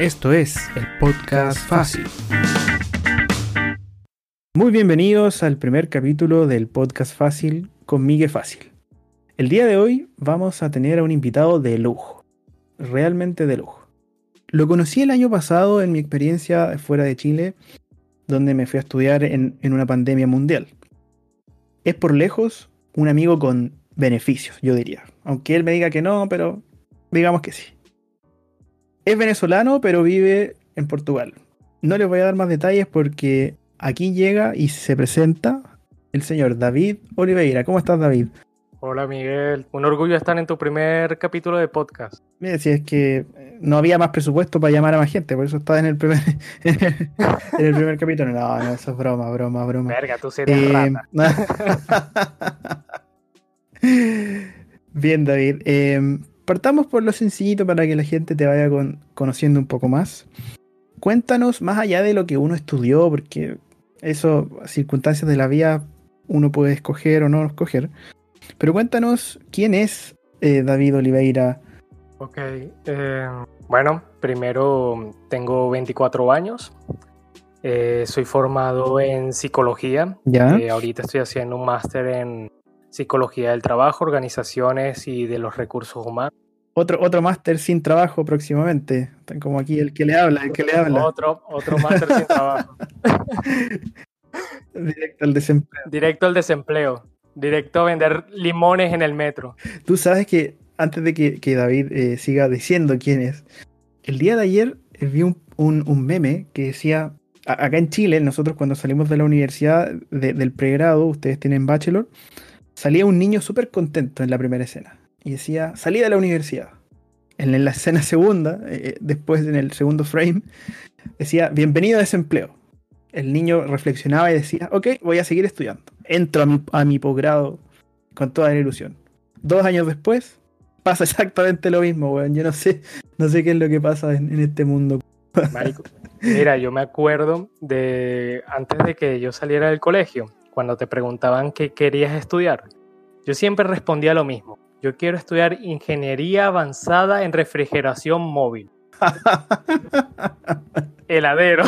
Esto es el podcast fácil. Muy bienvenidos al primer capítulo del podcast fácil con Miguel Fácil. El día de hoy vamos a tener a un invitado de lujo, realmente de lujo. Lo conocí el año pasado en mi experiencia fuera de Chile, donde me fui a estudiar en, en una pandemia mundial. Es por lejos un amigo con beneficios, yo diría. Aunque él me diga que no, pero digamos que sí. Es venezolano, pero vive en Portugal. No les voy a dar más detalles porque aquí llega y se presenta el señor David Oliveira. ¿Cómo estás, David? Hola Miguel, un orgullo estar en tu primer capítulo de podcast. Mira, si es que no había más presupuesto para llamar a más gente, por eso estás en el primer, en el primer capítulo. No, no, eso es broma, broma, broma. Verga, tú sí eres Eh, rata. Bien, David. eh, partamos por lo sencillito para que la gente te vaya con- conociendo un poco más. Cuéntanos más allá de lo que uno estudió, porque eso, circunstancias de la vida, uno puede escoger o no escoger. Pero cuéntanos quién es eh, David Oliveira. Ok, eh, bueno, primero tengo 24 años. Eh, soy formado en psicología. ¿Ya? Ahorita estoy haciendo un máster en psicología del trabajo, organizaciones y de los recursos humanos. Otro, otro máster sin trabajo próximamente. Como aquí el que le habla, el que le habla. Otro, otro máster sin trabajo. Directo al desempleo. Directo al desempleo. Directo a vender limones en el metro. Tú sabes que antes de que, que David eh, siga diciendo quién es, el día de ayer eh, vi un, un- un meme que decía, acá en Chile, nosotros cuando salimos de la universidad de- del pregrado, ustedes tienen bachelor, salía un niño súper contento en la primera escena y decía, salí de la universidad. En la escena segunda, eh, después en el segundo frame, decía, bienvenido a desempleo. El niño reflexionaba y decía, ok, voy a seguir estudiando. Entro a mi, a mi posgrado con toda la ilusión. Dos años después, pasa exactamente lo mismo, weón. Yo no sé, no sé qué es lo que pasa en, en este mundo. Marico. Mira, yo me acuerdo de antes de que yo saliera del colegio, cuando te preguntaban qué querías estudiar, yo siempre respondía lo mismo. Yo quiero estudiar ingeniería avanzada en refrigeración móvil. Heladero.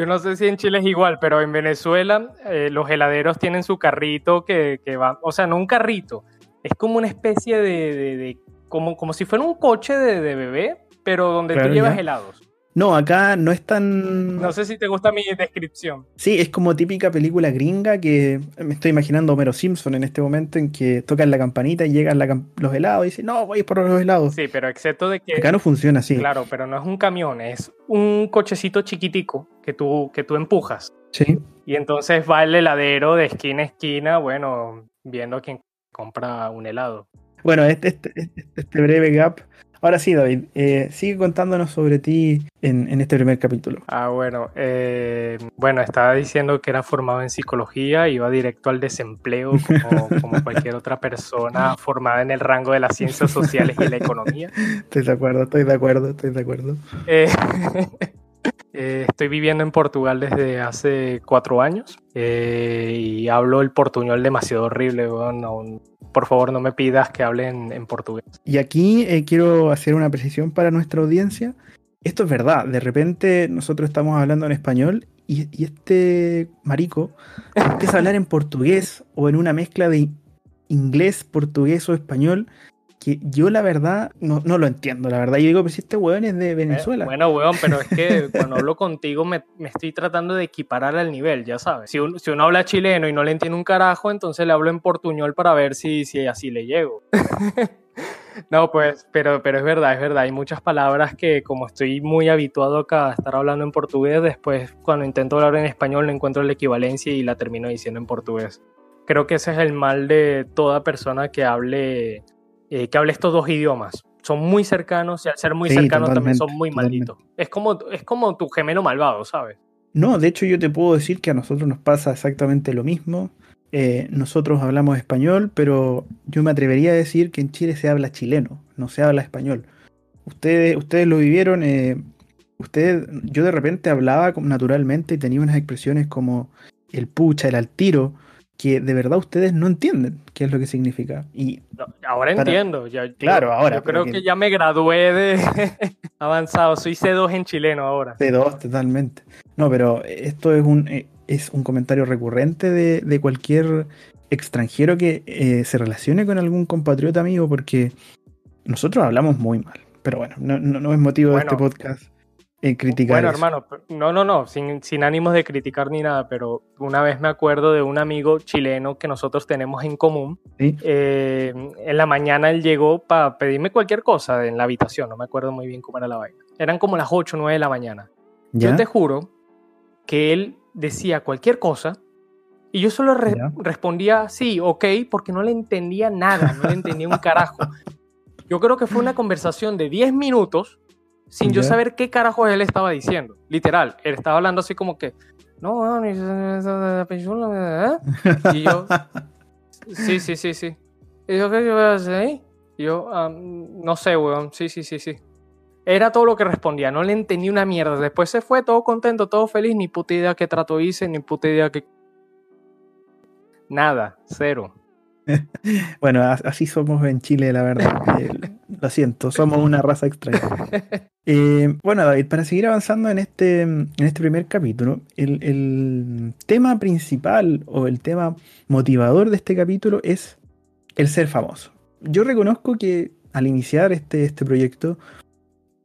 Yo no sé si en Chile es igual, pero en Venezuela eh, los heladeros tienen su carrito que, que va, o sea, no un carrito, es como una especie de, de- de- como, como si fuera un coche de, de bebé, pero donde tú llevas helados. No, acá no es tan. No sé si te gusta mi descripción. Sí, es como típica película gringa que me estoy imaginando a Homero Simpson en este momento en que tocan la campanita y llegan la los helados y dicen, no, voy por los helados. Sí, pero excepto de que... Acá no funciona así. Claro, pero no es un camión, es un cochecito chiquitico que tú, que tú empujas. Sí. Y entonces va el heladero de esquina a esquina, bueno, viendo a quién compra un helado. Bueno, este, este, este- este breve gap. Ahora sí, David, eh, sigue contándonos sobre ti en, en este primer capítulo. Ah, bueno, eh, bueno, estaba diciendo que era formado en psicología, iba directo al desempleo como, como cualquier otra persona formada en el rango de las ciencias sociales y la economía. Estoy de acuerdo, estoy de acuerdo, estoy de acuerdo. Eh, eh, estoy viviendo en Portugal desde hace cuatro años eh, y hablo el portuñol demasiado horrible. weón, no- por favor, no me pidas que hable en, en portugués. Y aquí eh, quiero hacer una precisión para nuestra audiencia. Esto es verdad, de repente nosotros estamos hablando en español y, y este marico empieza a hablar en portugués o en una mezcla de inglés, portugués o español que yo la verdad no, no lo entiendo, la verdad. Yo digo, pero si este weón es de Venezuela. Eh, bueno, weón, pero es que cuando hablo contigo me, me estoy tratando de equiparar al nivel, ya sabes. Si uno, si uno habla chileno y no le entiende un carajo, entonces le hablo en portuñol para ver si, si así le llego. No, pues, pero, pero es verdad, es verdad. Hay muchas palabras que como estoy muy habituado acá a estar hablando en portugués, después cuando intento hablar en español no encuentro la equivalencia y la termino diciendo en portugués. Creo que ese es el mal de toda persona que hable, eh, que hable estos dos idiomas. Son muy cercanos y al ser muy Sí, cercanos también son muy malditos. Es como, es como tu gemelo malvado, ¿sabes? No, de hecho yo te puedo decir que a nosotros nos pasa exactamente lo mismo. Eh, nosotros hablamos español, pero yo me atrevería a decir que en Chile se habla chileno, no se habla español. Ustedes, ustedes lo vivieron, eh, ustedes, yo de repente hablaba naturalmente y tenía unas expresiones como el pucha, el al tiro, que de verdad ustedes no entienden qué es lo que significa. Y No, ahora Para- entiendo. ya- Claro, yo- ahora, Yo creo que- que ya me gradué de avanzado. Soy C2 en chileno ahora. C2 totalmente. No, pero esto es un, eh, es un comentario recurrente de, de cualquier extranjero que eh, se relacione con algún compatriota amigo, porque nosotros hablamos muy mal. Pero bueno, no, no- no es motivo Bueno. de este podcast criticar. Bueno, eso. hermano, no, no, no, sin, sin ánimos de criticar ni nada, pero una vez me acuerdo de un amigo chileno que nosotros tenemos en común. ¿sí? Eh, en la mañana él llegó para pedirme cualquier cosa en la habitación, no me acuerdo muy bien cómo era la vaina. Eran como las 8 o 9 de la mañana. ¿Ya? Yo te juro que él decía cualquier cosa y yo solo re- Ya. respondía sí, ok, porque no le entendía nada, no le entendía un carajo. Yo creo que fue una conversación de 10 minutos sin yo saber qué carajo él estaba diciendo. Literal, él estaba hablando así como que, no, ¿eh?". y yo, sí, sí, sí, sí. Y yo, ¿qué yo voy a hacer ahí? Y yo, "Ah, no sé, weón, sí, sí, sí, sí. Era todo lo que respondía, no le entendí una mierda. Después se fue todo contento, todo feliz, ni puta idea qué trato hice, ni puta idea qué... Nada, cero. Bueno, así somos en Chile, la verdad. Lo siento, somos una raza extraña. Eh, bueno, David, para seguir avanzando en este, en este primer capítulo, el, el tema principal o el tema motivador de este capítulo es el ser famoso. Yo reconozco que al iniciar este, este proyecto,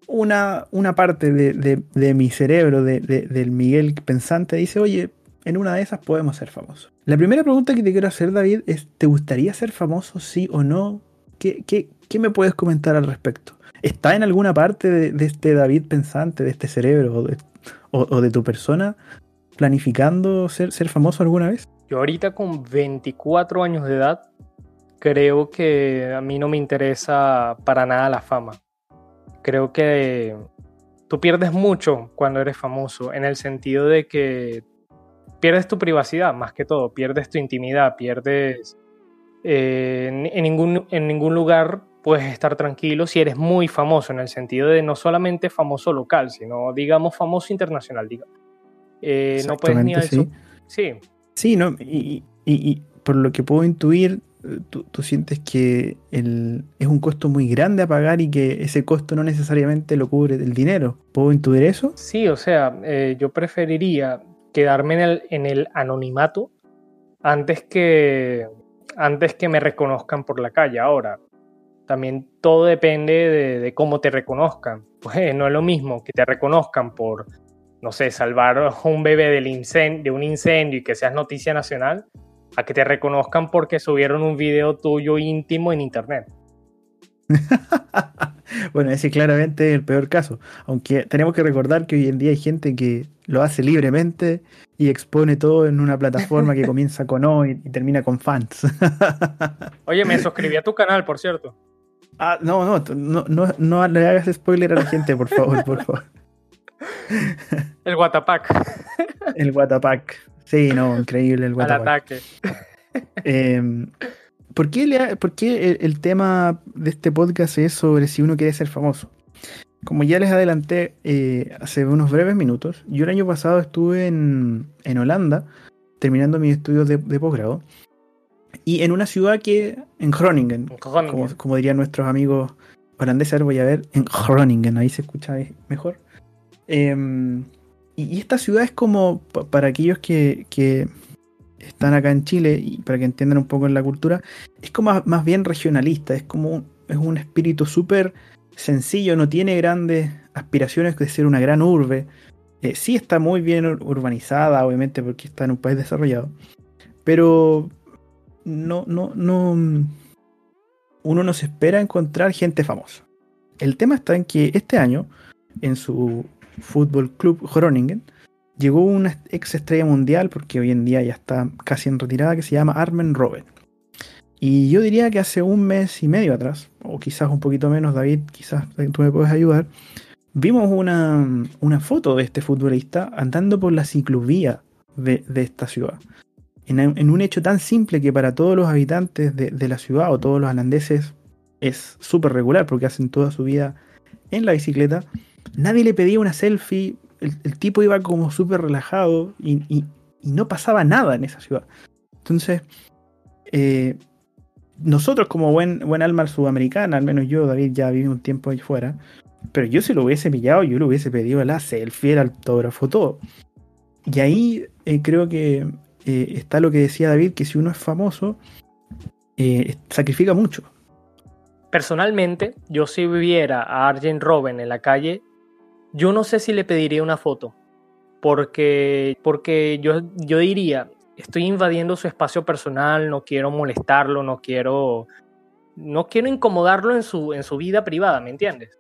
una, una parte de, de- de mi cerebro, de- de- del Miguel pensante, dice, oye, en una de esas podemos ser famosos. La primera pregunta que te quiero hacer, David, es, ¿te gustaría ser famoso, sí o no? ¿Qué, qué, qué me puedes comentar al respecto? ¿Está en alguna parte de, este David pensante, de este cerebro o de, tu persona planificando ser, famoso alguna vez? Yo ahorita con 24 años de edad, creo que a mí no me interesa para nada la fama. Creo que tú pierdes mucho cuando eres famoso, en el sentido de que pierdes tu privacidad, más que todo, pierdes tu intimidad, pierdes... eh, en ningún lugar puedes estar tranquilo si eres muy famoso, en el sentido de no solamente famoso local, sino digamos famoso internacional. Diga. Eh, no puedes ni al sí. Sí, Sí, ¿no? Y, y- y por lo que puedo intuir, eh, tú, tú sientes que el, es un costo muy grande a pagar y que ese costo no necesariamente lo cubre el dinero. ¿Puedo intuir eso? Sí, o sea, eh, yo preferiría quedarme en el, en el anonimato antes que, antes que me reconozcan por la calle. Ahora, también todo depende de, de cómo te reconozcan. Pues no es lo mismo que te reconozcan por, no sé, salvar a un bebé del de un incendio y que seas noticia nacional, a que te reconozcan porque subieron un video tuyo íntimo en internet. bueno, ese claramente es el peor caso. Aunque tenemos que recordar que hoy en día hay gente que lo hace libremente y expone todo en una plataforma que comienza con O y, y termina con fans. Oye, me suscribí a tu canal, por cierto. Ah, no, no, no, no, no le hagas spoiler a la gente, por favor, por favor. El Guatapac, El Watapack. Sí, no, increíble el al Watapack. ataque. Eh, ¿Por qué, le por qué el, el tema de este podcast es sobre si uno quiere ser famoso? Como ya les adelanté eh, hace unos breves minutos, yo el año pasado estuve en, en Holanda terminando mis estudios de, de posgrado y en una ciudad que, en Groningen, como, como dirían nuestros amigos holandeses, voy a ver, en Groningen, ahí se escucha mejor. Eh, y, y esta ciudad es como, pa- para aquellos que, que están acá en Chile y para que entiendan un poco en la cultura, es como más, bien regionalista, es como un, es un espíritu súper sencillo, no tiene grandes aspiraciones de ser una gran urbe. Eh, sí está muy bien ur- urbanizada, obviamente, porque está en un país desarrollado, pero no, no, no, uno no se espera encontrar gente famosa. El tema está en que este año, en su Fútbol Club Groningen, llegó una ex estrella mundial, porque hoy en día ya está casi en retirada, que se llama Armen Robben. Y yo diría que hace un mes y medio atrás, o quizás un poquito menos, David, quizás tú me puedes ayudar, vimos una, una foto de este futbolista andando por la ciclovía de, de esta ciudad. En, en un hecho tan simple que para todos los habitantes de, de la ciudad o todos los holandeses es súper regular porque hacen toda su vida en la bicicleta. Nadie le pedía una selfie, el, el tipo iba como súper relajado y, no pasaba nada en esa ciudad. Entonces, eh, nosotros como buen, alma sudamericana, al menos yo, David, ya viví un tiempo ahí fuera, pero yo si lo hubiese pillado, yo le hubiese pedido el selfie, el autógrafo, todo. Y ahí eh, creo que eh, está lo que decía David, que si uno es famoso, eh, sacrifica mucho. Personalmente, yo si viviera a Arjen Robben en la calle, yo no sé si le pediría una foto. Porque, porque yo, yo diría, estoy invadiendo su espacio personal, no quiero molestarlo, no quiero, no quiero incomodarlo en su, en su vida privada, ¿me entiendes?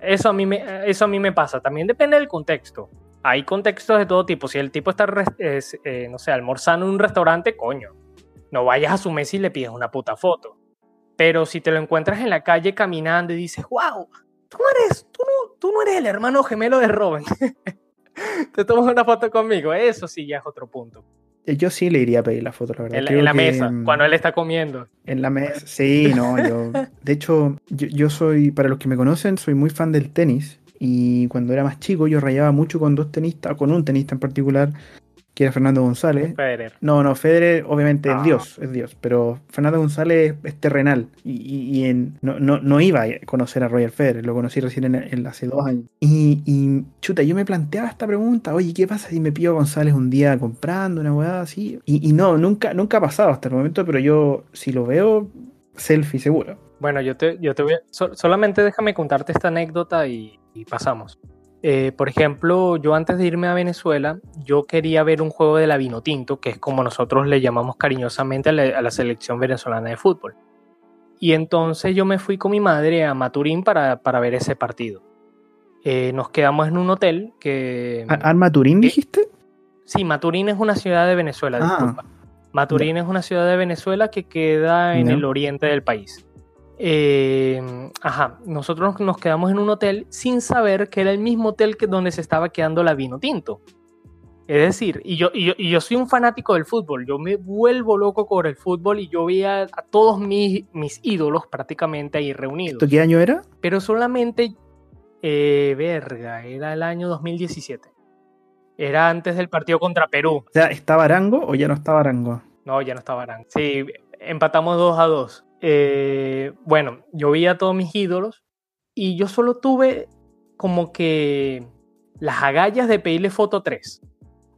Eso a, mí me, eso a mí me pasa. También depende del contexto. Hay contextos de todo tipo. Si el tipo está, eh, no sé, almorzando en un restaurante, coño, no vayas a su mesa y le pides una puta foto. Pero si te lo encuentras en la calle caminando y dices, wow, tú no eres, tú no, tú no eres el hermano gemelo de Robin. te tomas una foto conmigo. Eso sí ya es otro punto. Eh, yo sí le iría a pedir la foto, la verdad. En, la, mesa, cuando él está comiendo. En la mesa, sí, no, yo. De hecho, yo, soy, para los que me conocen, soy muy fan del tenis. Y cuando era más chico, yo rayaba mucho con dos tenistas, con un tenista en particular, que era Fernando González. Federer. No, no, Federer obviamente es ah. Dios, es Dios, pero Fernando González es terrenal y, en, no, no, iba a conocer a Roger Federer, lo conocí recién en, hace dos años. Y, chuta, yo me planteaba esta pregunta, oye, ¿qué pasa si me pido a González un día comprando una hueá así? Y, no, nunca, nunca ha pasado hasta el momento, pero yo si lo veo, selfie seguro. Bueno, yo te, yo te voy a, solamente déjame contarte esta anécdota y pasamos. Eh, por ejemplo, yo antes de irme a Venezuela, yo quería ver un juego de la Vinotinto, que es como nosotros le llamamos cariñosamente a la, selección venezolana de fútbol. Y entonces yo me fui con mi madre a Maturín para, ver ese partido. Eh, nos quedamos en un hotel que... ¿A, Maturín dijiste? Sí, Maturín es una ciudad de Venezuela, ah. disculpa. Maturín es una ciudad de Venezuela que queda en el oriente del país. Eh, ajá, nosotros nos quedamos en un hotel sin saber que era el mismo hotel que donde se estaba quedando la vino tinto. Es decir, y yo, y yo, soy un fanático del fútbol, yo me vuelvo loco con el fútbol y yo veía a todos mis, mis ídolos prácticamente ahí reunidos. qué año era? Pero solamente, eh, verga, era el año 2017. Era antes del partido contra Perú. O sea, ¿estaba Arango o ya no estaba Arango? No, ya no estaba Arango. Sí, empatamos 2 a 2. Eh, bueno, yo vi a todos mis ídolos y yo solo tuve como que las agallas de pedirle foto 3.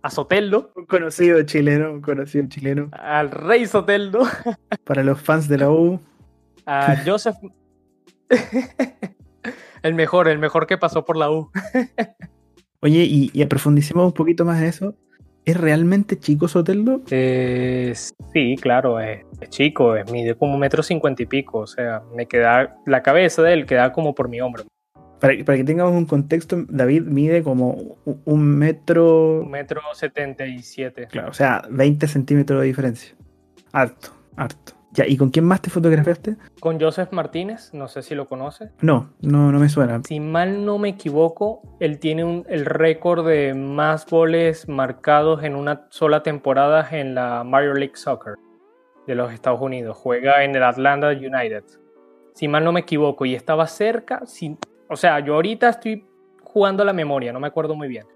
A Soteldo. Un conocido chileno, un conocido chileno. Al rey Soteldo. Para los fans de la U. A Joseph. el mejor, el mejor que pasó por la U. Oye, y, y profundicemos un poquito más en eso. ¿Es realmente chico Soteldo? Eh, sí, claro, es, chico, es, mide como un metro cincuenta y pico, o sea, me queda, la cabeza de él queda como por mi hombro. Para, para que tengamos un contexto, David mide como un metro... Un metro setenta y siete. Claro, o sea, 20 centímetros de diferencia. Harto, harto. ¿Y con quién más te fotografiaste? Con Joseph Martínez, no sé si lo conoces. No, no, no me suena. Si mal no me equivoco, él tiene el récord de más goles marcados en una sola temporada en la Major League Soccer de los Estados Unidos. Juega en el Atlanta United. Si mal no me equivoco, y estaba cerca, o sea, yo ahorita estoy jugando la memoria, no me acuerdo muy bien.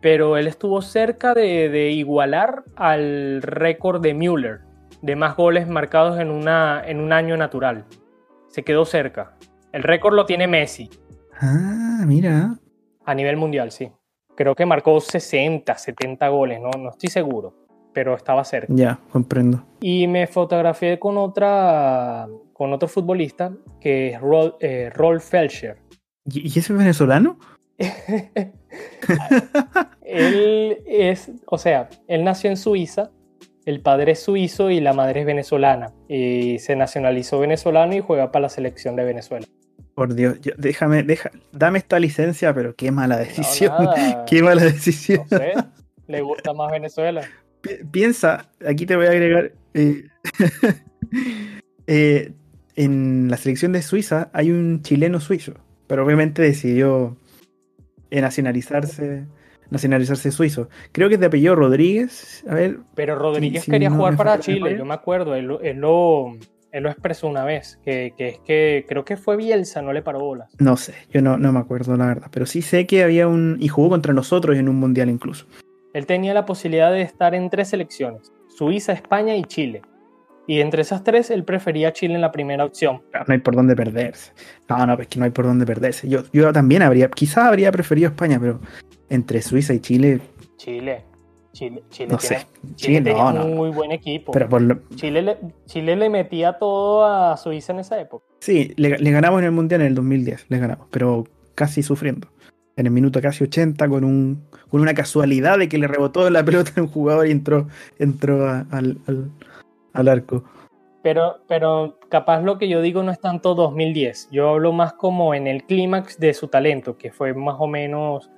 Pero él estuvo cerca de, de igualar al récord de Müller de más goles marcados en, una, en un año natural. Se quedó cerca. El récord lo tiene Messi. Ah, mira. A nivel mundial, sí. Creo que marcó 60, 70 goles, no, no estoy seguro, pero estaba cerca. Ya, comprendo. Y me fotografié con otra con otro futbolista que es Rolf, eh, Felcher. ¿Y, ese es venezolano? él es, o sea, él nació en Suiza, el padre es suizo y la madre es venezolana. Y se nacionalizó venezolano y juega para la selección de Venezuela. Por Dios, déjame, deja, dame esta licencia, pero qué mala decisión. qué mala decisión. No sé, le gusta más Venezuela. piensa, aquí te voy a agregar. Eh, eh, en la selección de Suiza hay un chileno suizo, pero obviamente decidió nacionalizarse nacionalizarse suizo. Creo que es de apellido Rodríguez. A ver. Pero Rodríguez quería jugar para Chile, yo me acuerdo. Él, lo, él lo expresó una vez, que, es que creo que fue Bielsa, no le paró bolas. No sé, yo no, no me acuerdo la verdad, pero sí sé que había un... y jugó contra nosotros en un mundial incluso. Él tenía la posibilidad de estar en tres selecciones, Suiza, España y Chile. Y entre esas tres, él prefería Chile en la primera opción. No hay por dónde perderse. No, no, es que no hay por dónde perderse. Yo, yo también habría, quizás habría preferido España, pero entre Suiza y Chile. Chile. Chile, Chile no tiene, sé. Chile Chile, tenía no, no. un muy buen equipo. Pero por lo- Chile, le, Chile le metía todo a Suiza en esa época. sí, le, le ganamos en el Mundial en el 2010, le ganamos, pero casi sufriendo. En el minuto casi 80, con, un, con una casualidad de que le rebotó la pelota a un jugador y entró, entró a- al, al, al arco. Pero, pero capaz lo que yo digo no es tanto 2010. Yo hablo más como en el clímax de su talento, que fue más o menos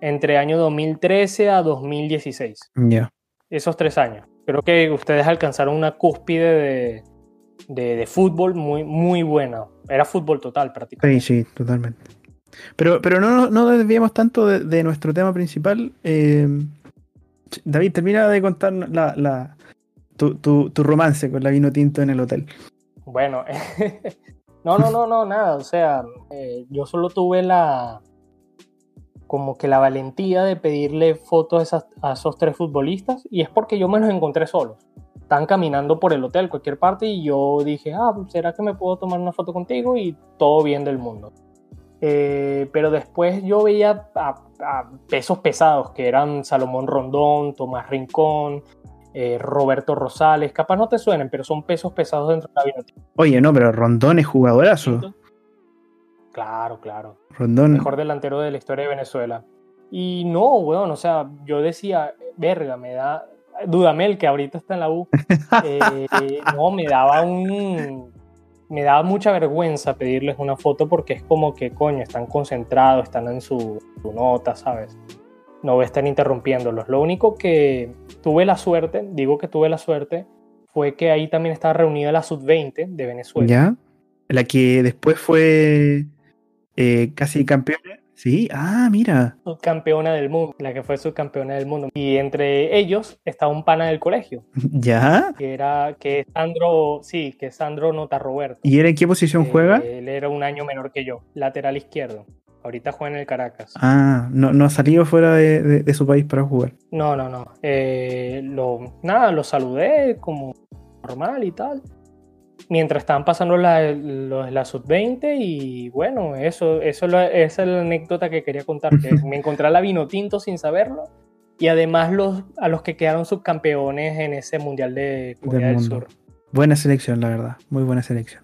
entre año 2013 a 2016. Ya. Esos tres años. Creo que ustedes alcanzaron una cúspide de, de, de fútbol muy, muy buena. Era fútbol total prácticamente. Sí, sí, totalmente. Pero, pero no, no desviemos tanto de, de nuestro tema principal. Eh, David, termina de contar la, la- tu, tu- tu romance con la vino tinto en el hotel. Bueno, no, no, no, no, nada. O sea, eh, yo solo tuve la, como que la valentía de pedirle fotos a, esas- a esos tres futbolistas y es porque yo me los encontré solos. Estaban caminando por el hotel, cualquier parte, y yo dije, ah, ¿será que me puedo tomar una foto contigo? Y todo bien del mundo. Eh, pero después yo veía a, a pesos pesados que eran Salomón Rondón, Tomás Rincón, eh, Roberto Rosales. Capaz no te suenen, pero son pesos pesados dentro de la vino Oye, no, pero Rondón es jugadorazo. Claro, claro. Rondón. Mejor delantero de la historia de Venezuela. Y no, weón, o sea, yo decía, verga, me da. Dudamel, que ahorita está en la U. eh, no, me daba un. Me daba mucha vergüenza pedirles una foto porque es como que, coño, están concentrados, están en su, su nota, ¿sabes? No voy a estar interrumpiéndolos. Lo único que tuve la suerte, digo que tuve la suerte, fue que ahí también estaba reunida la sub-20 de Venezuela. ¿Ya? La que después fue eh, casi campeona. Sí, ah, mira. subcampeona del mundo, la que fue subcampeona del mundo. Y entre ellos estaba un pana del colegio, ¿Ya? que era que Sandro, sí, que Sandro Nota Roberto. ¿Y él en qué posición Eh, juega? Él era un año menor que yo, lateral izquierdo. Ahorita juega en el Caracas. Ah, no, no ha salido fuera de, de- de su país para jugar. No, no, no. Eh, lo, nada, lo saludé como normal y tal. Mientras estaban pasando la, la sub-20 y bueno, eso, eso es la- esa es la anécdota que quería contar, que me encontré a la vino tinto sin saberlo y además los, a los que quedaron subcampeones en ese Mundial de Corea Del del. Sur. Buena selección, la verdad. Muy buena selección.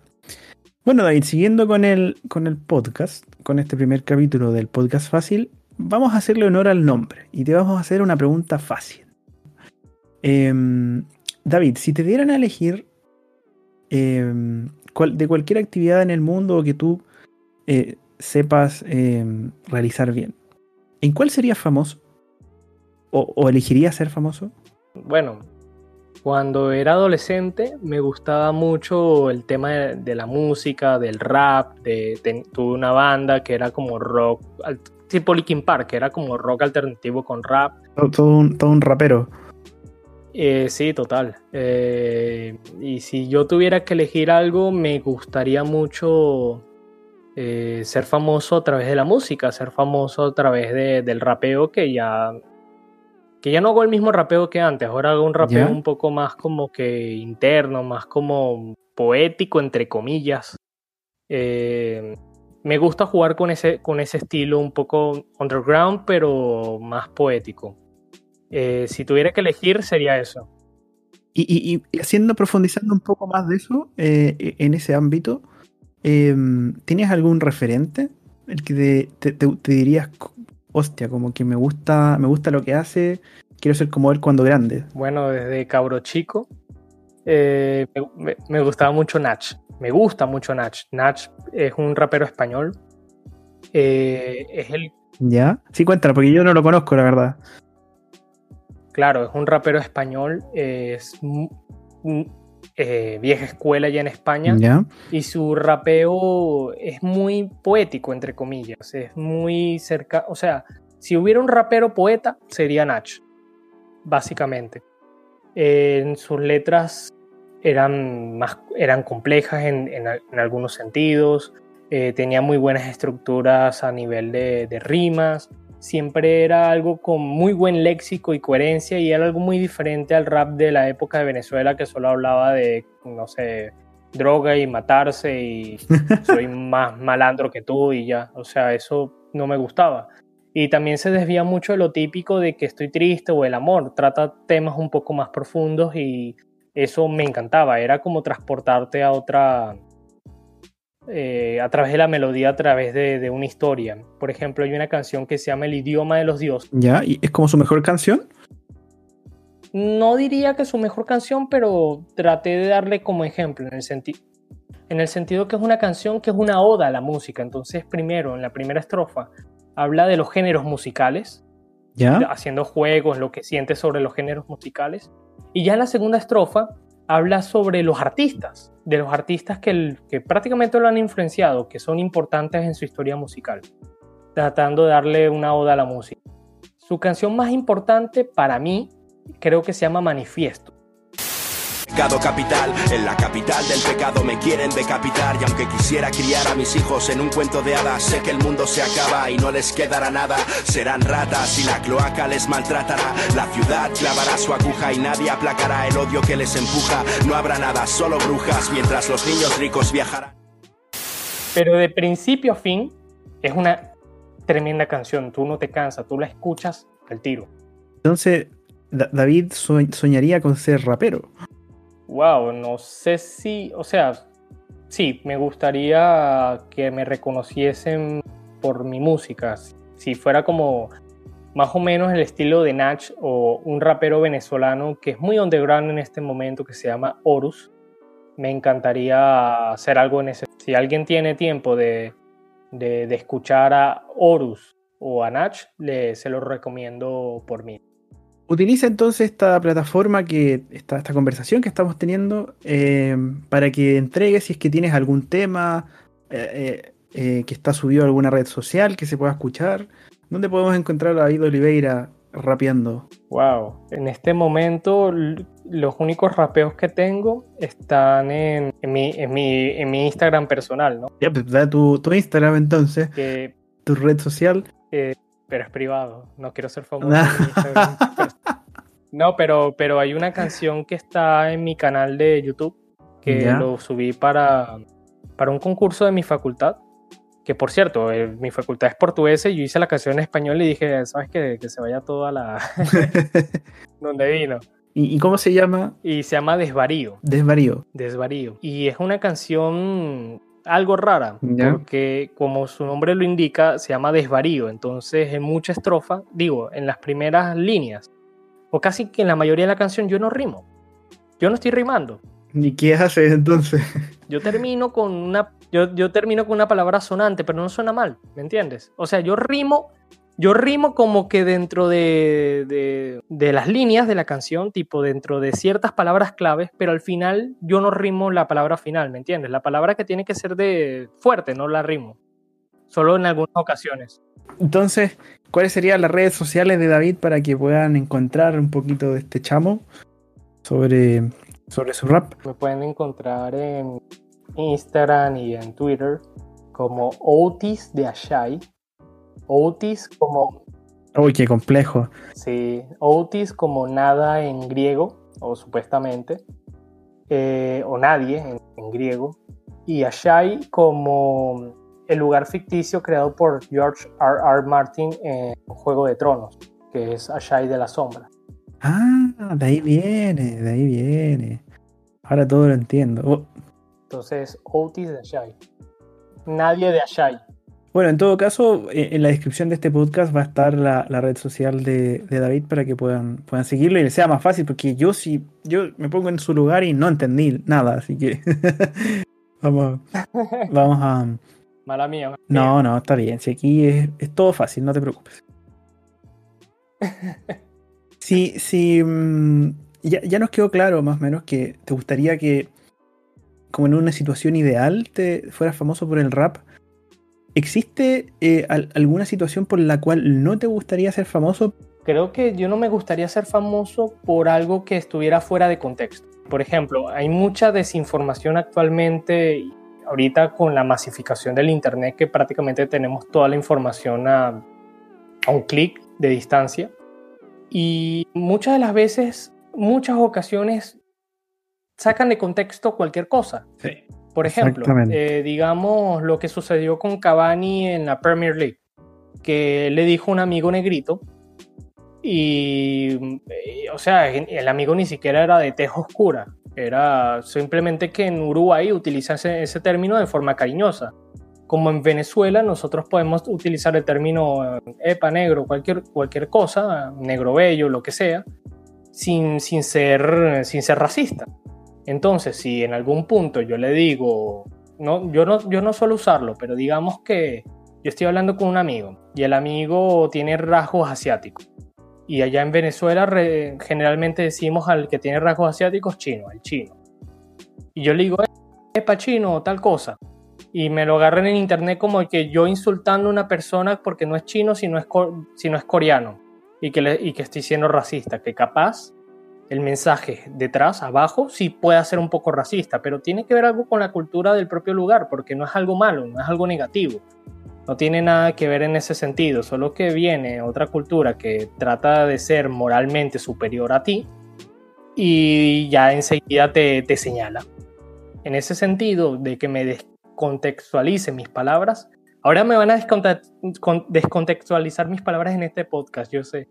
Bueno, David, siguiendo con el, con el podcast, con este primer capítulo del podcast fácil, vamos a hacerle honor al nombre y te vamos a hacer una pregunta fácil. Em, David, si te dieran a elegir em, de cualquier actividad en el mundo que tú eh, sepas em, realizar bien, ¿en cuál serías famoso? ¿O, o elegirías ser famoso? Bueno, cuando era adolescente me gustaba mucho el tema de, de la música, del rap, de, de- tuve una banda que era como rock, tipo Linkin Park, que era como rock alternativo con rap. Todo, todo un, todo un rapero. Eh, sí, total. Eh, y si yo tuviera que elegir algo, me gustaría mucho eh, ser famoso a través de la música, ser famoso a través de- del rapeo que ya que ya no hago el mismo rapeo que antes, ahora hago un rapeo ¿Ya? un poco más como que interno, más como poético, entre comillas. Eh, me gusta jugar con ese, con ese estilo un poco underground, pero más poético. Eh, si tuviera que elegir, sería eso. Y, y- y haciendo, profundizando un poco más de eso, eh, en ese ámbito, eh, ¿tienes algún referente? El que te- te- te dirías, hostia, como que me gusta, me gusta lo que hace, quiero ser como él cuando grande. Bueno, desde cabro chico eh, me, gustaba mucho Nach. Me gusta mucho Nach. Nach es un rapero español. Eh, es el, ¿Ya? Sí, cuéntalo, porque yo no lo conozco, la verdad. claro, es un rapero español. eh, es eh, vieja escuela ya en España. Y su rapeo es muy poético, entre comillas. Es muy cerca. O sea, si hubiera un rapero poeta, sería Nach, básicamente. Eh, en sus letras eran, más, eran complejas en, en al- en algunos sentidos. eh, tenía muy buenas estructuras a nivel de, de rimas. Siempre era algo con muy buen léxico y coherencia y era algo muy diferente al rap de la época de Venezuela que solo hablaba de, no sé, droga y matarse y soy más malandro que tú y ya. O sea, eso no me gustaba. Y también se desvía mucho de lo típico de que estoy triste o el amor. Trata temas un poco más profundos y eso me encantaba. Era como transportarte a otra, eh, a través de la melodía, a través de, una historia. Por ejemplo, hay una canción que se llama El idioma de los dioses. ¿Ya? ¿Y es como su mejor canción? No diría que su mejor canción, pero traté de darle como ejemplo en el, en el sentido que es una canción que es una oda a la música. Entonces, primero, en la primera estrofa, habla de los géneros musicales, ¿Ya? haciendo juegos, lo que siente sobre los géneros musicales. Y ya en la segunda estrofa habla sobre los artistas, de los artistas que, prácticamente lo han influenciado, que son importantes en su historia musical, tratando de darle una oda a la música. Su canción más importante para mí creo que se llama Manifiesto. Pecado capital, en la capital del pecado me quieren decapitar y aunque quisiera criar a mis hijos en un cuento de hadas, sé que el mundo se acaba y no les quedará nada. Serán ratas y la cloaca les maltratará. La ciudad clavará su aguja y nadie aplacará el odio que les empuja. No habrá nada, solo brujas, mientras los niños ricos viajarán. Pero de principio a fin es una tremenda canción. Tú no te cansas, tú la escuchas al tiro. Entonces, David soñaría con ser rapero. Wow, no sé si, o sea, sí, me gustaría que me reconociesen por mi música. Si fuera como más o menos el estilo de Nach o un rapero venezolano que es muy underground en este momento que se llama Horus, me encantaría hacer algo en ese. Si alguien tiene tiempo de, de, escuchar a Horus o a Nach, le, se lo recomiendo por mí. Utiliza entonces esta plataforma que esta, esta conversación que estamos teniendo eh, para que entregues si es que tienes algún tema eh, eh, que está subido a alguna red social que se pueda escuchar. ¿Dónde podemos encontrar a David Oliveira rapeando? Wow, en este momento los únicos rapeos que tengo están en, mi, en, mi, en mi, Instagram personal, ¿no? Ya, pues da tu, tu Instagram entonces, tu red social pero es privado. No quiero ser famoso. no, pero, pero hay una canción que está en mi canal de YouTube que lo subí para, para un concurso de mi facultad. Que por cierto, eh, mi facultad es portuguesa y yo hice la canción en español y dije, ¿sabes qué? Que se vaya toda la. donde vino. ¿Y, cómo se llama? Y se llama Desvarío. Desvarío. Desvarío. Y es una canción algo rara, porque como su nombre lo indica, se llama desvarío. Entonces, en mucha estrofa, digo, en las primeras líneas, o casi que en la mayoría de la canción, yo no rimo. Yo no estoy rimando. ¿Ni qué haces entonces? Yo termino con una. Yo, yo termino con una palabra sonante, pero no suena mal, ¿me entiendes? O sea, yo rimo yo rimo como que dentro de, de, las líneas de la canción, tipo dentro de ciertas palabras claves, pero al final yo no rimo la palabra final, ¿me entiendes? La palabra que tiene que ser de fuerte, no la rimo. Solo en algunas ocasiones. Entonces, ¿cuáles serían las redes sociales de David para que puedan encontrar un poquito de este chamo sobre, sobre su rap? Me pueden encontrar en Instagram y en Twitter como Otis de Ashai Otis como... Uy, qué complejo. Sí, Otis como nada en griego, o supuestamente, eh, o nadie en, griego, y Ashai como el lugar ficticio creado por George R. R. Martin en Juego de Tronos, que es Ashai de la Sombra. Ah, de ahí viene, de ahí viene. Ahora todo lo entiendo. Oh. Entonces, Otis de Ashai. Nadie de Ashai. Bueno, en todo caso, eh, en la descripción de este podcast va a estar la, red social de, David para que puedan, puedan seguirlo y les sea más fácil, porque yo sí, yo me pongo en su lugar y no entendí nada, así que vamos, vamos a... Mala mía. No, no, está bien, si aquí es, todo fácil, no te preocupes. Sí, sí, mm, ya, ya nos quedó claro más o menos que te gustaría que, como en una situación ideal, te fueras famoso por el rap ¿Existe eh, alguna situación por la cual no te gustaría ser famoso? Creo que yo no me gustaría ser famoso por algo que estuviera fuera de contexto. Por ejemplo, hay mucha desinformación actualmente, ahorita con la masificación del Internet, que prácticamente tenemos toda la información a, a un clic de distancia. Y muchas de las veces, muchas ocasiones, sacan de contexto cualquier cosa. Sí. Por ejemplo, eh, digamos lo que sucedió con Cavani en la Premier League, que le dijo un amigo negrito y, eh, o sea, el amigo ni siquiera era de tez oscura, era simplemente que en Uruguay utilizan ese, ese término de forma cariñosa. Como en Venezuela nosotros podemos utilizar el término eh, epa, negro, cualquier, cualquier cosa, negro bello, lo que sea, sin, sin, ser, sin ser racista. Entonces, si en algún punto yo le digo, no, yo, no, yo no suelo usarlo, pero digamos que yo estoy hablando con un amigo y el amigo tiene rasgos asiáticos. Y allá en Venezuela re- generalmente decimos al que tiene rasgos asiáticos chino, el chino. Y yo le digo, epa chino, tal cosa. Y me lo agarran en internet como que yo insultando a una persona porque no es chino, sino es, sino es coreano. Y que, le- y que estoy siendo racista. Que capaz el mensaje detrás, abajo, sí puede ser un poco racista, pero tiene que ver algo con la cultura del propio lugar, porque no es algo malo, no es algo negativo. No tiene nada que ver en ese sentido, solo que viene otra cultura que trata de ser moralmente superior a ti y ya enseguida te, te señala. En ese sentido, de que me descontextualice mis palabras, ahora me van a desconte- con- descontextualizar mis palabras en este podcast, yo sé.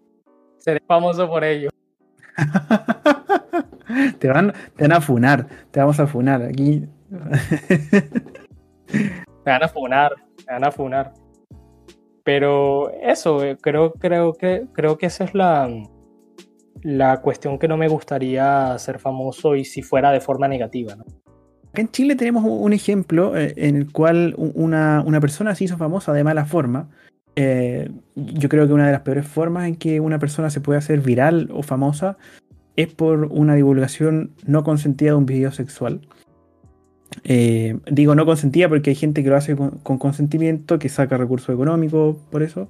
Seré famoso por ello. te, van, te van a funar, te vamos a funar. Aquí. Me van a funar, me van a funar. Pero eso, eh, creo, creo, que, creo que esa es la, la cuestión que no me gustaría ser famoso y si fuera de forma negativa. ¿no? Acá en Chile tenemos un ejemplo eh, en el cual una, una persona se hizo famosa de mala forma. Eh, yo creo que una de las peores formas en que una persona se puede hacer viral o famosa es por una divulgación no consentida de un video sexual. Eh, digo no consentida porque hay gente que lo hace con, con consentimiento, que saca recursos económicos por eso.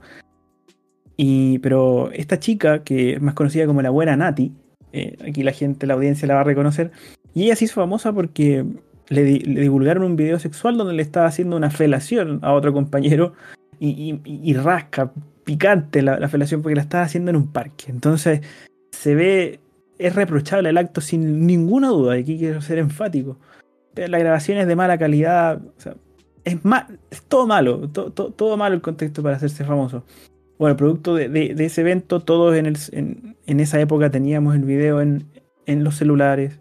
Y, pero esta chica, que es más conocida como la buena Nati, eh, aquí la gente, la audiencia la va a reconocer, y ella se hizo famosa porque le, le divulgaron un video sexual donde le estaba haciendo una felación a otro compañero y, y- y rasca, picante la, la felación porque la estaba haciendo en un parque. Entonces se ve, es reprochable el acto sin ninguna duda, aquí quiero ser enfático. Pero la grabación es de mala calidad, es, ma- es todo malo, to- to- todo malo el contexto para hacerse famoso. Bueno, producto de, de- ese evento, todos en, el- en- en esa época teníamos el video en, en los celulares.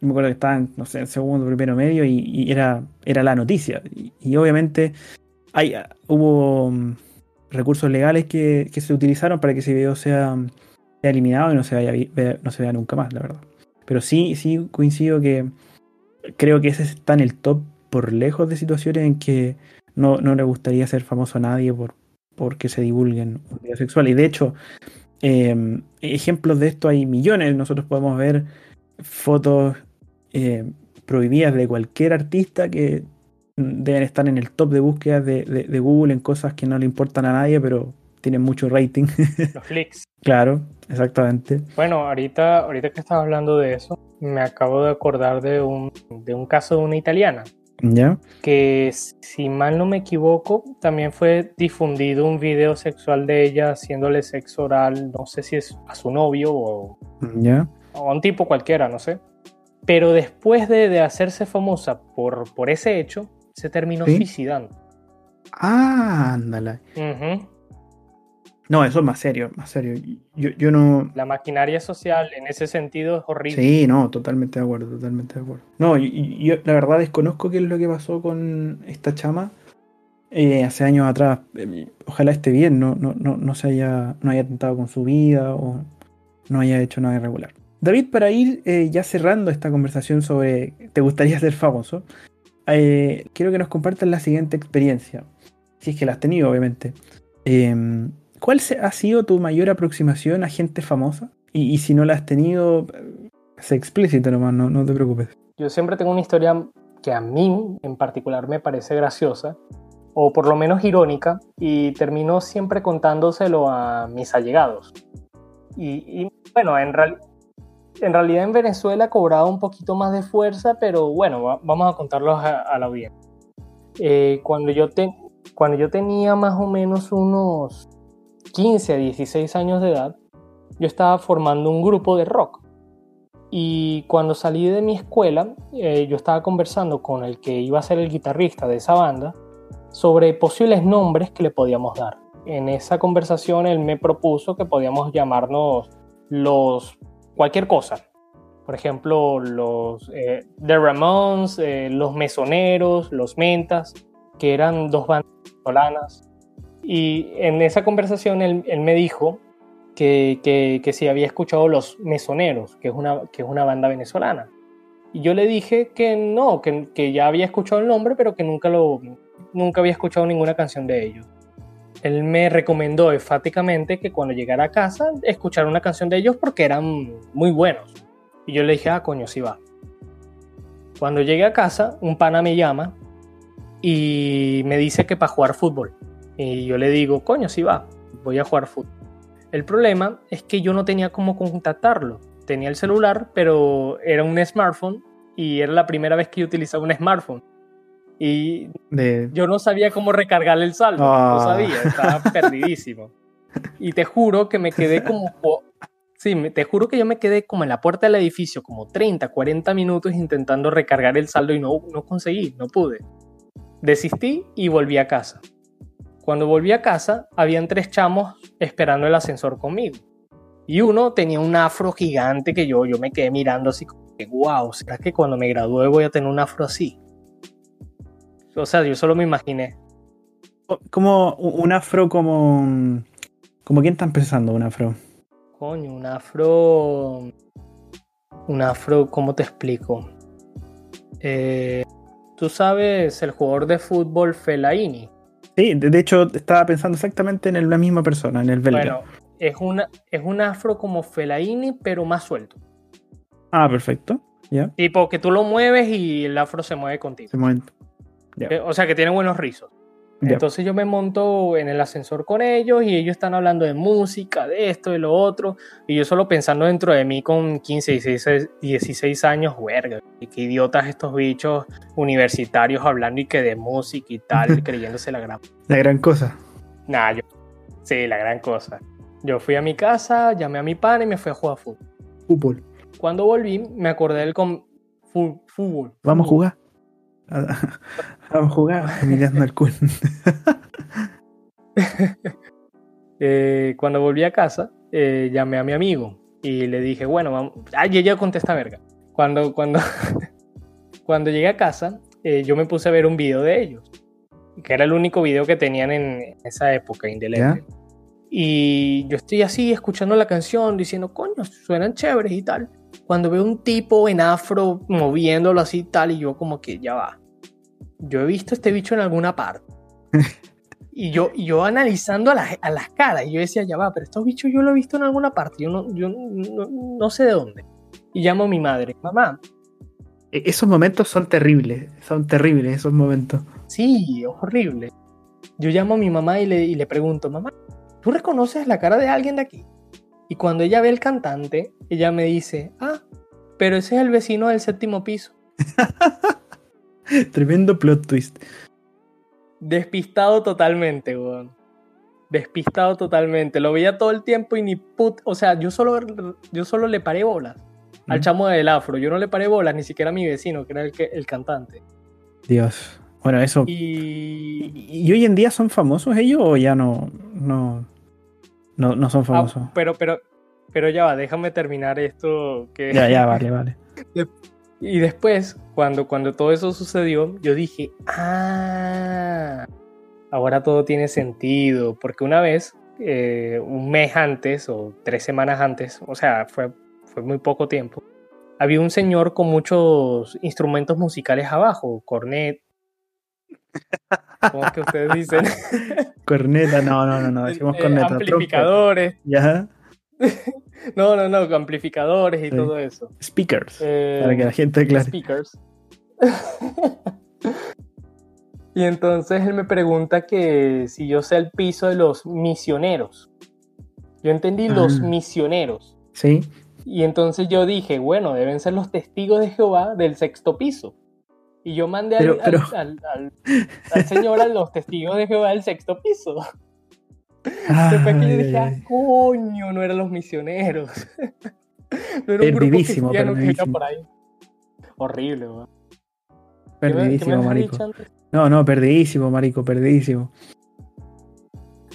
Yo me acuerdo que estaban, no sé, en segundo, primero medio y, y era, era la noticia. Y obviamente hay, hubo mm, recursos legales que, que se utilizaron para que ese video sea, eliminado y no se, vaya, no se vea nunca más, la verdad. Pero sí, sí coincido que creo que ese está en el top por lejos de situaciones en que no, no le gustaría ser famoso a nadie por porque se divulguen un video sexual. Y de hecho, eh, ejemplos de esto hay millones. Nosotros podemos ver fotos eh, prohibidas de cualquier artista que deben estar en el top de búsquedas de, de- de Google en cosas que no le importan a nadie, pero tienen mucho rating. Los flicks. claro, exactamente. Bueno, ahorita, ahorita que estaba hablando de eso, me acabo de acordar de un, de un caso de una italiana ¿Ya? que si mal no me equivoco, también fue difundido un video sexual de ella haciéndole sexo oral, no sé si es a su novio o, ¿Ya? o a un tipo cualquiera, no sé. Pero después de, de hacerse famosa por, por ese hecho, se terminó ¿Sí? suicidando. Ah, ándala. Ujú. No, eso es más serio, más serio. Yo, yo no, La maquinaria social en ese sentido es horrible. Sí, no, totalmente de acuerdo, totalmente de acuerdo. No, yo, la verdad desconozco qué es lo que pasó con esta chama eh, hace años atrás. Eh, Ojalá esté bien, no, no, no, no se haya, no haya tentado con su vida o no haya hecho nada irregular. David, para ir eh, ya cerrando esta conversación sobre te gustaría ser famoso, eh, quiero que nos compartas la siguiente experiencia, si es que la has tenido, obviamente. Eh, ¿Cuál se- ha sido tu mayor aproximación a gente famosa? Y, y si no la has tenido, sé explícito nomás, no, no te preocupes. Yo siempre tengo una historia que a mí en particular me parece graciosa, o por lo menos irónica, y termino siempre contándoselo a mis allegados. Y, y, bueno, en, real- en realidad en Venezuela cobraba un poquito más de fuerza, pero bueno, va- vamos a contarlo a, a la audiencia. Eh, cuando, yo te- cuando yo tenía más o menos unos 15 a 16 años de edad, yo estaba formando un grupo de rock. Y cuando salí de mi escuela, eh, yo estaba conversando con el que iba a ser el guitarrista de esa banda sobre posibles nombres que le podíamos dar. En esa conversación él me propuso que podíamos llamarnos los cualquier cosa. Por ejemplo, los eh, The Ramones, eh, los Mesoneros, los Mentas, que eran dos bandas venezolanas. Y en esa conversación él, me dijo que, que, que, si había escuchado Los Mesoneros, que es una, que es una banda venezolana. Y yo le dije que no, que, que, ya había escuchado el nombre, pero que nunca, lo, nunca había escuchado ninguna canción de ellos. Él me recomendó enfáticamente que cuando llegara a casa escuchara una canción de ellos porque eran muy buenos. Y yo le dije, ah, coño, sí va. Cuando llegué a casa, un pana me llama y me dice que para jugar fútbol. Y yo le digo, coño, sí va, voy a jugar fútbol. El problema es que yo no tenía cómo contactarlo. Tenía el celular, pero era un smartphone y era la primera vez que utilizaba un smartphone. Y De... yo no sabía cómo recargar el saldo, Ah. no sabía, estaba perdidísimo. Y te juro que me quedé como... Sí, te juro que yo me quedé como en la puerta del edificio, como 30, 40 minutos intentando recargar el saldo y no, no conseguí, no pude. Desistí y volví a casa. Cuando volví a casa, habían tres chamos esperando el ascensor conmigo. Y uno tenía un afro gigante que yo, yo me quedé mirando así como que, wow, ¿será que cuando me gradúe voy a tener un afro así? O sea, yo solo me imaginé. Como un afro como... ¿Como quién está empezando un afro? Coño, un afro. Un afro, ¿cómo te explico? Eh, Tú sabes el jugador de fútbol Fellaini. Sí, de hecho estaba pensando exactamente en el- la misma persona, en el belga. Bueno, es, una, es un afro como Fellaini, pero más suelto. Ah, perfecto. Ya, Tipo que tú lo mueves y el afro se mueve contigo. ese momento. Ya. Eh, O sea, que tiene buenos rizos. Ya. Entonces yo me monto en el ascensor con ellos y ellos están hablando de música, de esto, de lo otro. Y yo solo pensando dentro de mí con 15, 16, 16 años, verga, qué idiotas estos bichos universitarios hablando y que de música y tal, creyéndose la gran... La gran cosa. Nah, yo... Sí, la gran cosa. Yo fui a mi casa, llamé a mi pan y me fui a jugar fútbol. Fútbol. Cuando volví, me acordé del fu- fútbol. Vamos a jugar. Vamos a jugar. Mirando el culo. Eh, cuando volví a casa, eh, llamé a mi amigo y le dije, bueno, vamos. Ay, ella contesta verga. Cuando, cuando, cuando llegué a casa, eh, yo me puse a ver un video de ellos, que era el único video que tenían en esa época, indeleble. Y yo estoy así escuchando la canción, diciendo, coño, suenan chéveres y tal. Cuando veo un tipo en afro moviéndolo así y tal, y yo como que ya va. Yo he visto a este bicho en alguna parte. Y yo, y yo analizando a, las- a las caras, y yo decía, ya va, pero estos bichos yo lo he visto en alguna parte, yo no, yo no, no sé de dónde. Y llamo a mi madre, mamá, E- Esos momentos son terribles. Son terribles esos momentos. sí, es horrible. Yo llamo a mi mamá y le, y le pregunto, mamá, ¿tú reconoces la cara de alguien de aquí? Y cuando ella ve el cantante, ella me dice, ah, pero ese es el vecino del séptimo piso. Tremendo plot twist. Despistado totalmente, weón. Despistado totalmente. Lo veía todo el tiempo y ni put... O sea, yo solo, yo solo le paré bolas al chamo del afro. Yo no le paré bolas ni siquiera a mi vecino, que era el, que, el cantante. Dios. Bueno, eso. Y... ¿Y, hoy en día son famosos ellos o ya no? No, no, no son Ah, famosos. pero, pero, pero ya va, déjame terminar esto. Que... Ya, ya, vale, vale. Y después, cuando, cuando todo eso sucedió, yo dije, ah, ahora todo tiene sentido. Porque una vez, eh, un mes antes o tres semanas antes, o sea, fue, fue muy poco tiempo, había un señor con muchos instrumentos musicales abajo, cornet. ¿Cómo es que ustedes dicen? Corneta, no, no, no, no. Decimos Eh, corneta. amplificadores. Ya. No, no, no, amplificadores y Sí. todo eso. Speakers. Eh, Para que la gente clare. speakers. y entonces él me pregunta que si yo sé el piso de los misioneros. Yo entendí los Ah. misioneros. Sí. Y entonces yo dije, bueno, deben ser los testigos de Jehová del sexto piso. Y yo mandé al, Pero- pero- al- al- al- al señor a los testigos de Jehová del sexto piso. Después que yo dije, ah, coño, no eran los misioneros. no era un grupo cristiano que por ahí. Horrible, weón. ¿Qué me- qué me Perdidísimo, marico. No, no, perdidísimo, marico, perdidísimo.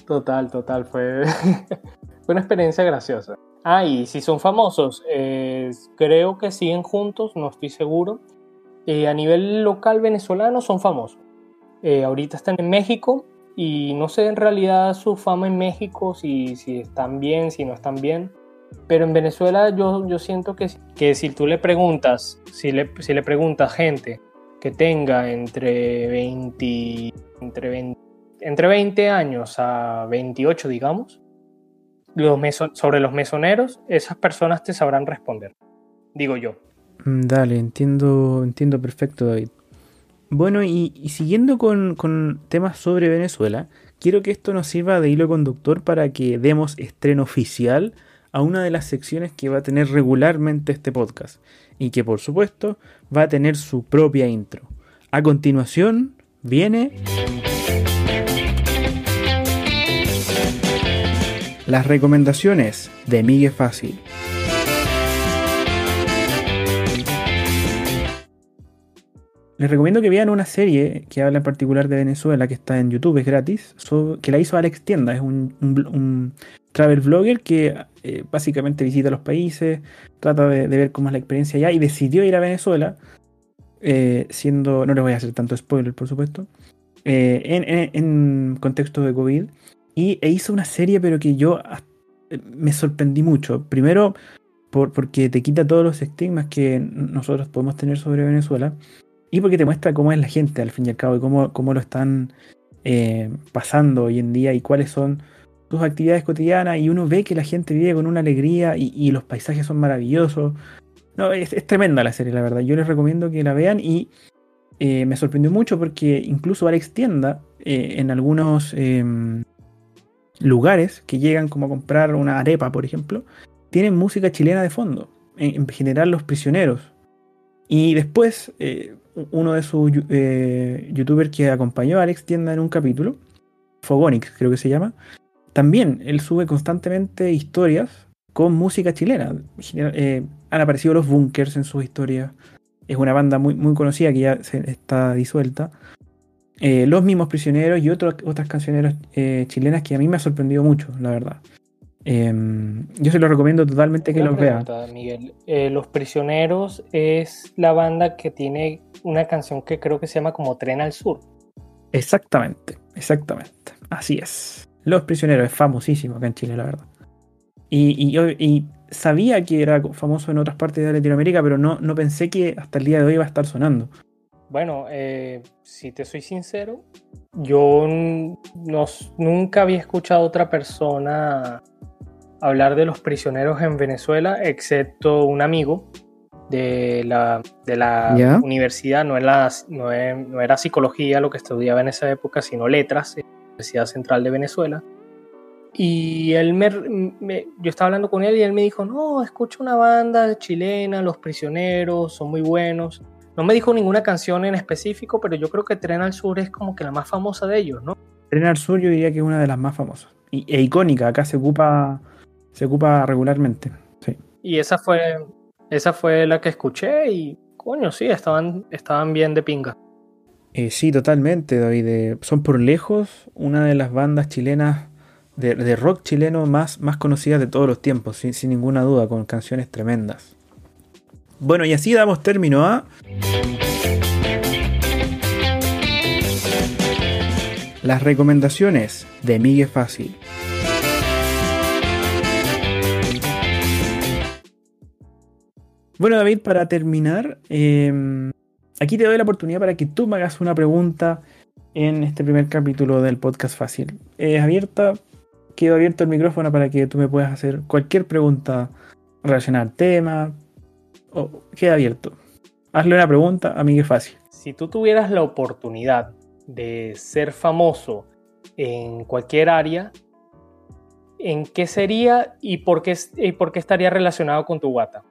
Total, total, fue, fue una experiencia graciosa. Ah, y si son famosos, eh, creo que siguen juntos, no estoy seguro. Eh, a nivel local venezolano son famosos. Eh, ahorita están en México y no sé en realidad su fama en México, si, si están bien, si no están bien. Pero en Venezuela yo, yo siento que, que si tú le preguntas, si le, si le preguntas gente que tenga entre 20, entre 20 entre 20 años a 28, digamos, los meso- sobre los mesoneros, esas personas te sabrán responder. Digo yo. Mm, Dale, entiendo, entiendo perfecto, David. Bueno, y, siguiendo con, con temas sobre Venezuela, quiero que esto nos sirva de hilo conductor para que demos estreno oficial a una de las secciones que va a tener regularmente este podcast y que por supuesto va a tener su propia intro. A continuación viene las recomendaciones de Miguel Fácil. Les recomiendo que vean una serie que habla en particular de Venezuela, que está en YouTube, es gratis, so- que la hizo Alex Tienda, es un, un un travel vlogger que eh, básicamente visita los países, trata de, de ver cómo es la experiencia allá y decidió ir a Venezuela, eh, siendo, no les voy a hacer tanto spoiler por supuesto, eh, en, en- en contexto de COVID, y, e hizo una serie pero que yo me sorprendí mucho. Primero, por- porque te quita todos los estigmas que nosotros podemos tener sobre Venezuela. Y porque te muestra cómo es la gente al fin y al cabo y cómo, cómo lo están eh, pasando hoy en día y cuáles son sus actividades cotidianas. Y uno ve que la gente vive con una alegría y, los paisajes son maravillosos. No, es, tremenda la serie, la verdad. Yo les recomiendo que la vean y eh, me sorprendió mucho porque incluso Alex Tienda eh, en algunos em, lugares que llegan como a comprar una arepa, por ejemplo, tienen música chilena de fondo. En, en general los prisioneros. Y después, uno de sus eh, youtubers que acompañó a Alex Tienda en un capítulo, Fogonix creo que se llama, también él sube constantemente historias con música chilena. Eh, han aparecido los Bunkers en sus historias. Es una banda muy, muy conocida que ya se- está disuelta. Eh, los mismos prisioneros y otros, otras cancioneras chilenas que a mí me ha sorprendido mucho, la verdad. Em, yo se los recomiendo totalmente que los vean. pregunta, Miguel. Eh, Los Prisioneros es la banda que tiene una canción que creo que se llama como Tren al Sur. Exactamente, exactamente. Así es. Los Prisioneros es famosísimo acá en Chile, la verdad. Y, y yo y sabía que era famoso en otras partes de Latinoamérica, pero no, no pensé que hasta el día de hoy iba a estar sonando. Bueno, eh, si te soy sincero, yo no nunca había escuchado a otra persona hablar de los prisioneros en Venezuela, excepto un amigo de la, de la universidad, no era, no, e- no era psicología lo que estudiaba en esa época, sino letras, en la Universidad Central de Venezuela. Y él me, me- yo estaba hablando con él y él me dijo, no, escucha una banda chilena, Los Prisioneros, son muy buenos. No me dijo ninguna canción en específico, pero yo creo que Tren al Sur es como que la más famosa de ellos, ¿no? Tren al Sur yo diría que es una de las más famosas. Y, e icónica, acá se ocupa, se ocupa regularmente. Sí. Y esa fue, esa fue la que escuché y, coño, sí, estaban, estaban bien de pinga. Eh, sí, totalmente, David. Eh, son por lejos una de las bandas chilenas de, de rock chileno más, más conocidas de todos los tiempos, sin, sin ninguna duda, con canciones tremendas. Bueno, y así damos término a las recomendaciones de Miguel Fácil. Bueno, David, para terminar, eh, aquí te doy la oportunidad para que tú me hagas una pregunta en este primer capítulo del podcast fácil. Es abierta, quedo abierto el micrófono para que tú me puedas hacer cualquier pregunta relacionada al tema. Queda abierto. Hazle una pregunta a Miguel Fácil. Si tú tuvieras la oportunidad de ser famoso en cualquier área, ¿en qué sería y por qué, y por qué estaría relacionado con tu guata?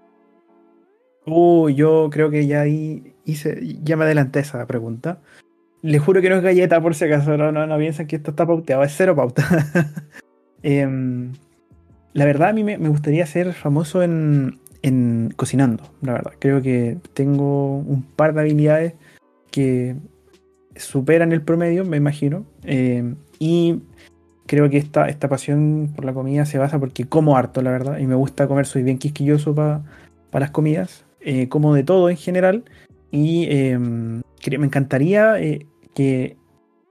Uh, yo creo que ya ahí hice, ya me adelanté esa pregunta. Le juro que no es galleta por si acaso, no, no, no piensan que esto está pauteado, es cero pauta. Em, la verdad, a mí me, me gustaría ser famoso en, en cocinando, la verdad. Creo que tengo un par de habilidades que superan el promedio, me imagino. Em, y creo que esta, esta pasión por la comida se basa porque como harto, la verdad. Y me gusta comer, soy bien quisquilloso para las comidas. Eh, como de todo en general. Y em, me encantaría eh, que,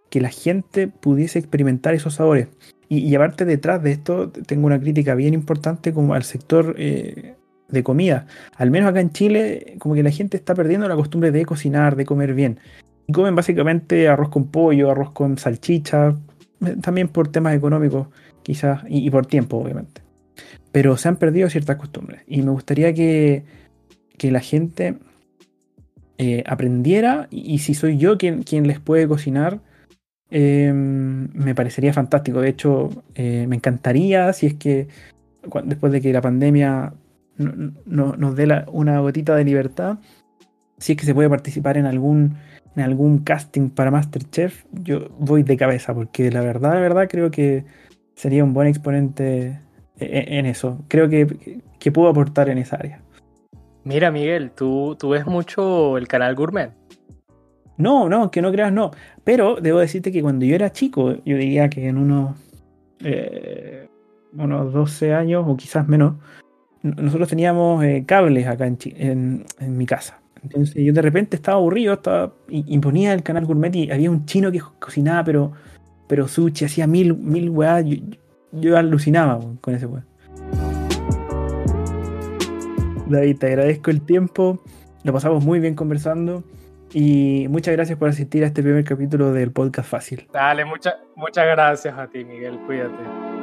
que, la gente pudiese experimentar esos sabores. Y, aparte detrás de esto, tengo una crítica bien importante como al sector eh, de comida. Al menos acá en Chile, como que la gente está perdiendo la costumbre de cocinar, de comer bien. Y comen básicamente arroz con pollo, arroz con salchicha, también por temas económicos, quizás, y, y por tiempo, obviamente. Pero se han perdido ciertas costumbres. Y me gustaría que, que la gente eh, aprendiera y, si soy yo quien, quien les puede cocinar, eh, me parecería fantástico. De hecho, eh, me encantaría si es que después de que la pandemia no, no, nos dé una gotita de libertad, si es que se puede participar en algún, en algún casting para Masterchef, yo voy de cabeza, porque la verdad, la verdad creo que sería un buen exponente en, en eso. Creo que, que puedo aportar en esa área. Mira, Miguel, ¿tú, tú ves mucho el canal Gourmet. No, no, que no creas, no. Pero debo decirte que cuando yo era chico, yo diría que en unos, eh, unos 12 años o quizás menos, nosotros teníamos eh, cables acá en, en, en, mi casa. Entonces yo de repente estaba aburrido estaba, y, el canal Gourmet y había un chino que cocinaba, pero, pero sushi, hacía mil, mil weas. Yo, yo alucinaba con ese weá. David, te agradezco el tiempo. Lo pasamos muy bien conversando. Y muchas gracias por asistir a este primer capítulo del podcast Fácil. Dale, mucha, muchas gracias a ti, Miguel. Cuídate.